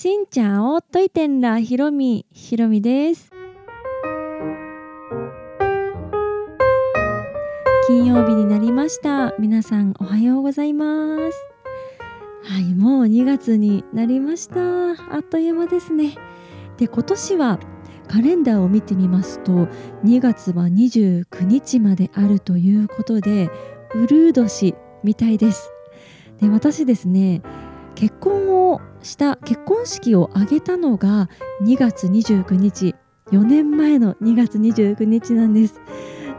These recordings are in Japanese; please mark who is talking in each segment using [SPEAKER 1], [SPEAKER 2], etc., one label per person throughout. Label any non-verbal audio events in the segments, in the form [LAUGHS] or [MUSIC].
[SPEAKER 1] しんちゃんをといてんらひろみひろみです。金曜日になりました。皆さんおはようございます。はいもう2月になりました。あっという間ですね。で今年はカレンダーを見てみますと2月は29日まであるということでうるう年みたいです。で私ですね結婚をした結婚式を挙げたのが2月29日。4年前の2月29日なんです。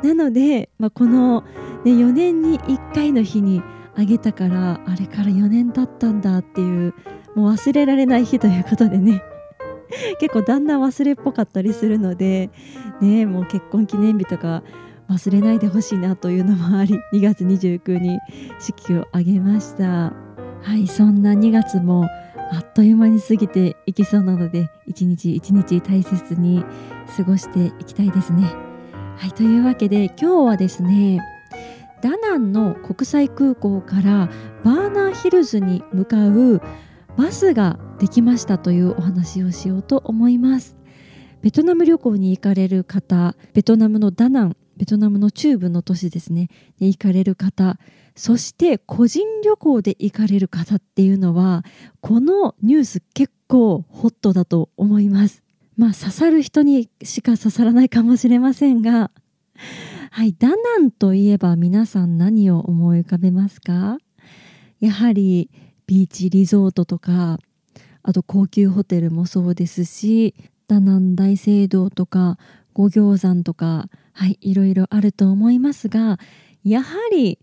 [SPEAKER 1] なので、まあ、この、ね、4年に1回の日にあげたからあれから4年経ったんだっていうもう忘れられない日ということでね。[LAUGHS] 結構だんだん忘れっぽかったりするのでねもう結婚記念日とか忘れないでほしいなというのもあり2月29に式を挙げました。はいそんな2月もあっという間に過ぎていきそうなので一日一日大切に過ごしていきたいですね。はいというわけで今日はですねダナンの国際空港からバーナーヒルズに向かうバスができましたというお話をしようと思います。ベトナム旅行に行かれる方ベトナムのダナンベトナムの中部の都市ですねに行かれる方そして個人旅行で行かれる方っていうのはこのニュース結構ホットだと思います。まあ刺さる人にしか刺さらないかもしれませんが。はいダナンといえば皆さん何を思い浮かべますか？やはりビーチリゾートとかあと高級ホテルもそうですしダナン大聖堂とか五行山とかはいいろいろあると思いますがやはり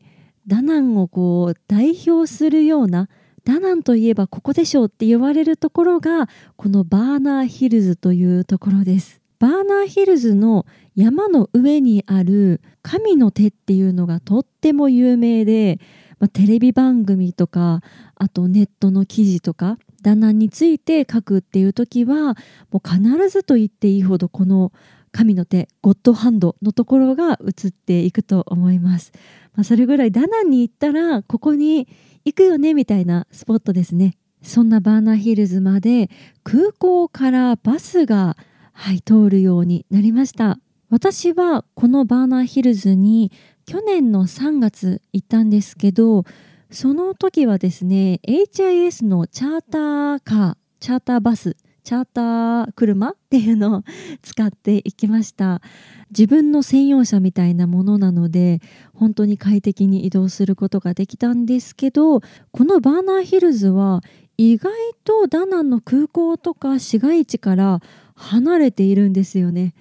[SPEAKER 1] ダナンをこう代表するようなダナンといえばここでしょうって言われるところがこのバーナーヒルズというところです。バーナーヒルズの山の上にある神の手っていうのがとっても有名でまあ、テレビ番組とかあとネットの記事とか旦那について書くっていう時はもう必ずと言っていいほどこの神の手ゴッドハンドのところが映っていくと思います、まあ、それぐらいダナンに行ったらここに行くよねみたいなスポットですね。そんなバーナーヒルズまで空港からバスが、はい、通るようになりました。私はこのバーナーヒルズに去年の3月行ったんですけどその時はですね HIS のチャーターカーチャーターバスチャーター車っていうのを使っていきました。自分の専用車みたいなものなので本当に快適に移動することができたんですけどこのバーナーヒルズは意外とダナンの空港とか市街地から離れているんですよね。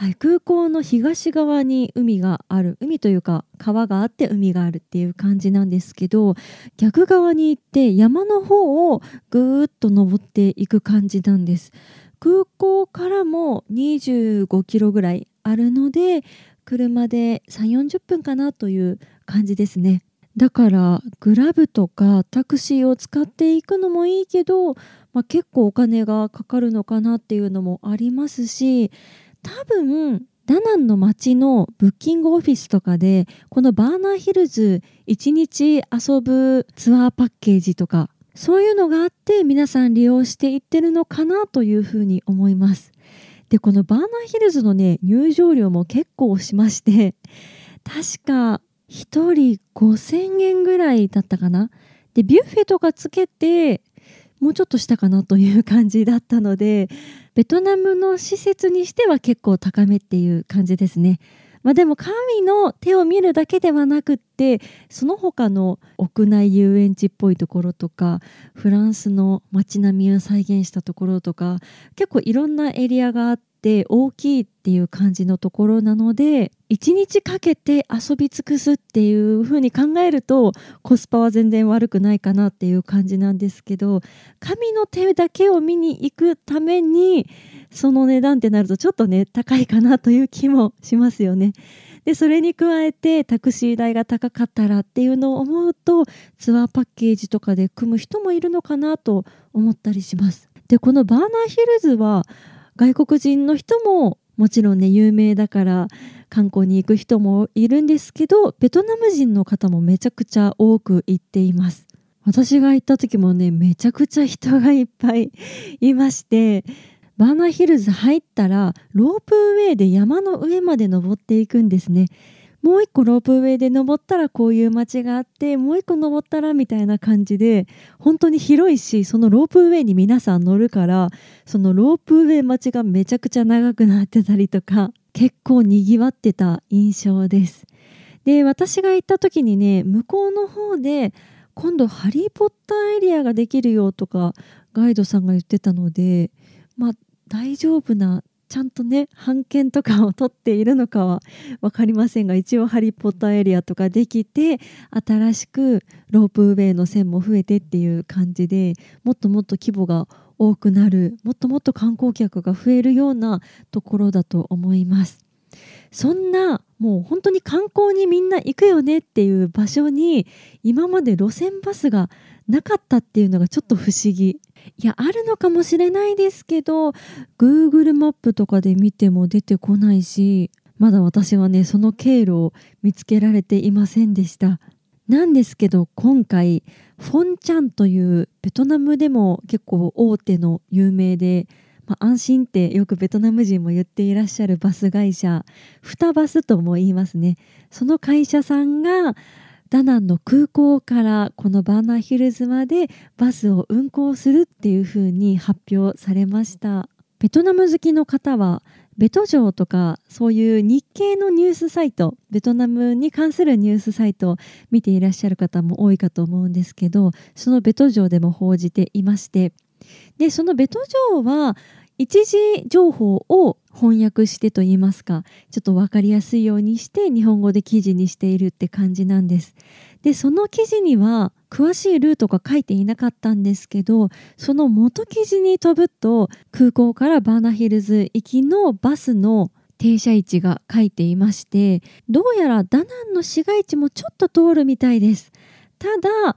[SPEAKER 1] はい、空港の東側に海がある。海というか川があって海があるっていう感じなんですけど逆側に行って山の方をぐーっと登っていく感じなんです。空港からも25キロぐらいあるので車で3 4 0分かなという感じですね。だからグラブとかタクシーを使っていくのもいいけど、まあ、結構お金がかかるのかなっていうのもありますし多分ダナンの街のブッキングオフィスとかでこのバーナーヒルズ1日遊ぶツアーパッケージとかそういうのがあって皆さん利用していってるのかなというふうに思います。でこのバーナーヒルズのね入場料も結構しまして確か1人5000円ぐらいだったかな。でビュッフェとかつけてもうちょっとしたかなという感じだったのでベトナムの施設にしては結構高めっていう感じですね。まあ、でも神の手を見るだけではなくってその他の屋内遊園地っぽいところとかフランスの街並みを再現したところとか結構いろんなエリアがあっって大きいっていう感じのところなので1日かけて遊び尽くすっていう風に考えるとコスパは全然悪くないかなっていう感じなんですけど神の手だけを見に行くためにその値段ってなるとちょっとね高いかなという気もしますよね。でそれに加えてタクシー代が高かったらっていうのを思うとツアーパッケージとかで組む人もいるのかなと思ったりします。でこのバーナーヒルズは外国人の人ももちろんね有名だから観光に行く人もいるんですけどベトナム人の方もめちゃくちゃ多く行っています。私が行った時もねめちゃくちゃ人がいっぱい [LAUGHS] いましてバーナーヒルズ入ったらロープウェイで山の上まで登っていくんですね。もう一個ロープウェイで登ったらこういう街があってもう一個登ったらみたいな感じで本当に広いしそのロープウェイに皆さん乗るからそのロープウェイ待ちがめちゃくちゃ長くなってたりとか結構にぎわってた印象です。で私が行った時にね向こうの方で今度ハリー・ポッターエリアができるよとかガイドさんが言ってたのでまあ大丈夫なちゃんとね版権とかを取っているのかは分かりませんが一応ハリー・ポッターエリアとかできて新しくロープウェイの線も増えてっていう感じでもっともっと規模が多くなるもっともっと観光客が増えるようなところだと思います。そんなもう本当に観光にみんな行くよねっていう場所に今まで路線バスがなかったっていうのがちょっと不思議いやあるのかもしれないですけど Google マップとかで見ても出てこないしまだ私はねその経路を見つけられていませんでした。なんですけど今回フォンチャンというベトナムでも結構大手の有名で、まあ、安心ってよくベトナム人も言っていらっしゃるバス会社フタバスとも言いますね。その会社さんがダナンの空港からこのバーナーヒルズまでバスを運行するっていうふうに発表されました。ベトナム好きの方はベト城とかそういう日系のニュースサイトベトナムに関するニュースサイトを見ていらっしゃる方も多いかと思うんですけどそのベト城でも報じていまして。でそのベト城は一時情報を翻訳してといいますかちょっと分かりやすいようにして日本語で記事にしているって感じなんです。でその記事には詳しいルートが書いていなかったんですけどその元記事に飛ぶと空港からバーナヒルズ行きのバスの停車位置が書いていましてどうやらダナンの市街地もちょっと通るみたいですただ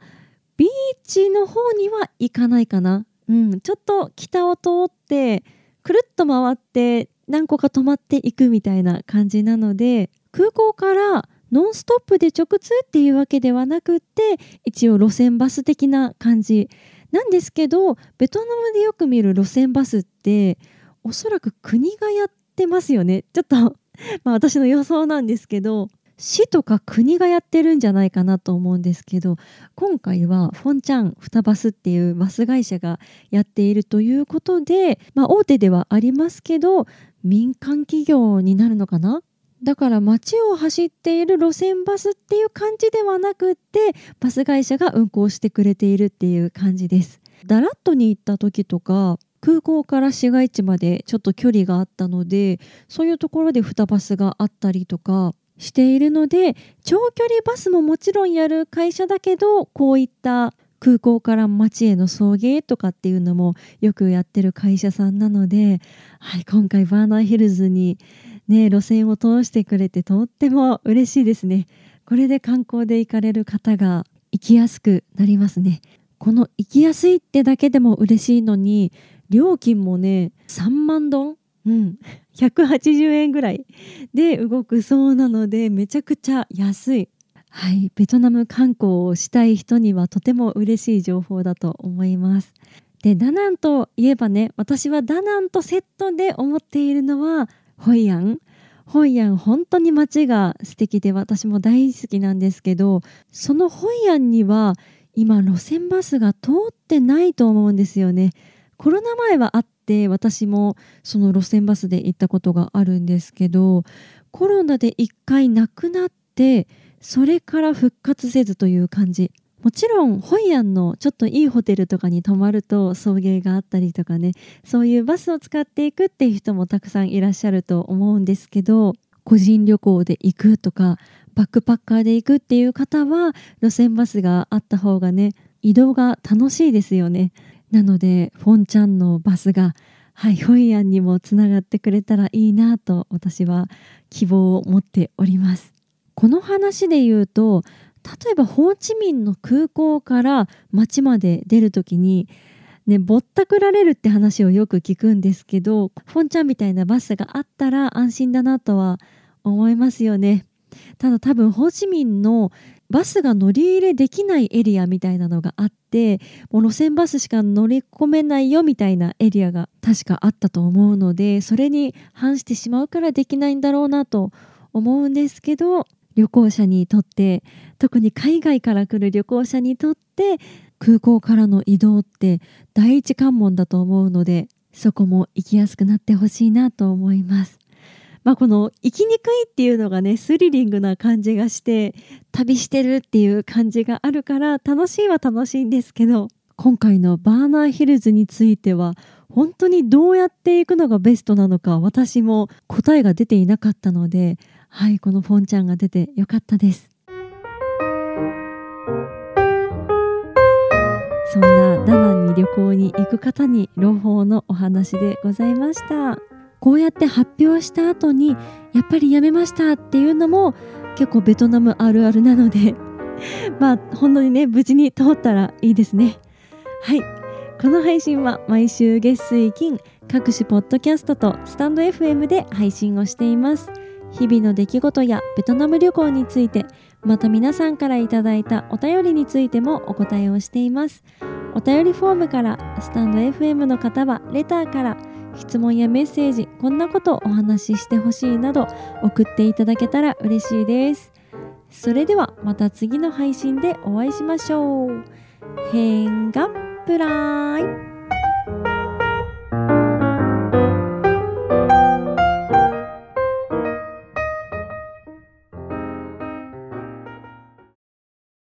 [SPEAKER 1] ビーチの方には行かないかなうん、ちょっと北を通ってくるっと回って何個か止まっていくみたいな感じなので空港からノンストップで直通っていうわけではなくって一応路線バス的な感じなんですけどベトナムでよく見る路線バスっておそらく国がやってますよね。ちょっとまあ私の予想なんですけど市とか国がやってるんじゃないかなと思うんですけど今回はフォンチャンフタバスっていうバス会社がやっているということで、まあ、大手ではありますけど民間企業になるのかな？だから街を走っている路線バスっていう感じではなくってバス会社が運行してくれているっていう感じです。ダラットに行った時とか空港から市街地までちょっと距離があったのでそういうところで2バスがあったりとかしているので長距離バスももちろんやる会社だけどこういった空港から街への送迎とかっていうのもよくやってる会社さんなので、はい、今回バーナーヒルズに、ね、路線を通してくれてとっても嬉しいですね。これで観光で行かれる方が行きやすくなりますね。この行きやすいってだけでも嬉しいのに料金もね3万ドンうん、180円ぐらいで動くそうなのでめちゃくちゃ安い。はい、ベトナム観光をしたい人にはとても嬉しい情報だと思います。で、ダナンといえばね、私はダナンとセットで思っているのはホイアン。ホイアン本当に街が素敵で私も大好きなんですけど、そのホイアンには今路線バスが通ってないと思うんですよね。コロナ前はあって私もその路線バスで行ったことがあるんですけどコロナで一回なくなってそれから復活せずという感じもちろんホイアンのちょっといいホテルとかに泊まると送迎があったりとかねそういうバスを使っていくっていう人もたくさんいらっしゃると思うんですけど個人旅行で行くとかバックパッカーで行くっていう方は路線バスがあった方がね移動が楽しいですよね。なのでフォンちゃんのバスがはいホイアンにもつながってくれたらいいなと私は希望を持っております。この話で言うと例えばホーチミンの空港から町まで出る時にね、ぼったくられるって話をよく聞くんですけどフォンちゃんみたいなバスがあったら安心だなとは思いますよね。ただ多分ホーチミンのバスが乗り入れできないエリアみたいなのがあってもう路線バスしか乗り込めないよみたいなエリアが確かあったと思うのでそれに反してしまうからできないんだろうなと思うんですけど旅行者にとって特に海外から来る旅行者にとって空港からの移動って第一関門だと思うのでそこも行きやすくなってほしいなと思います。まあ、この生きにくいっていうのがねスリリングな感じがして旅してるっていう感じがあるから楽しいは楽しいんですけど今回のバーナーヒルズについては本当にどうやっていくのがベストなのか私も答えが出ていなかったのではいこのフォンちゃんが出てよかったです。そんなダナンに旅行に行く方に朗報のお話でございました。こうやって発表した後にやっぱりやめましたっていうのも結構ベトナムあるあるなので [LAUGHS] まあ本当にね無事に通ったらいいですね。はい。この配信は毎週月水金各種ポッドキャストとスタンド FM で配信をしています。日々の出来事やベトナム旅行についてまた皆さんからいただいたお便りについてもお答えをしています。お便りフォームからスタンド FM の方はレターから質問やメッセージこんなことお話ししてほしいなど送っていただけたら嬉しいです。それではまた次の配信でお会いしましょう。変がプライ。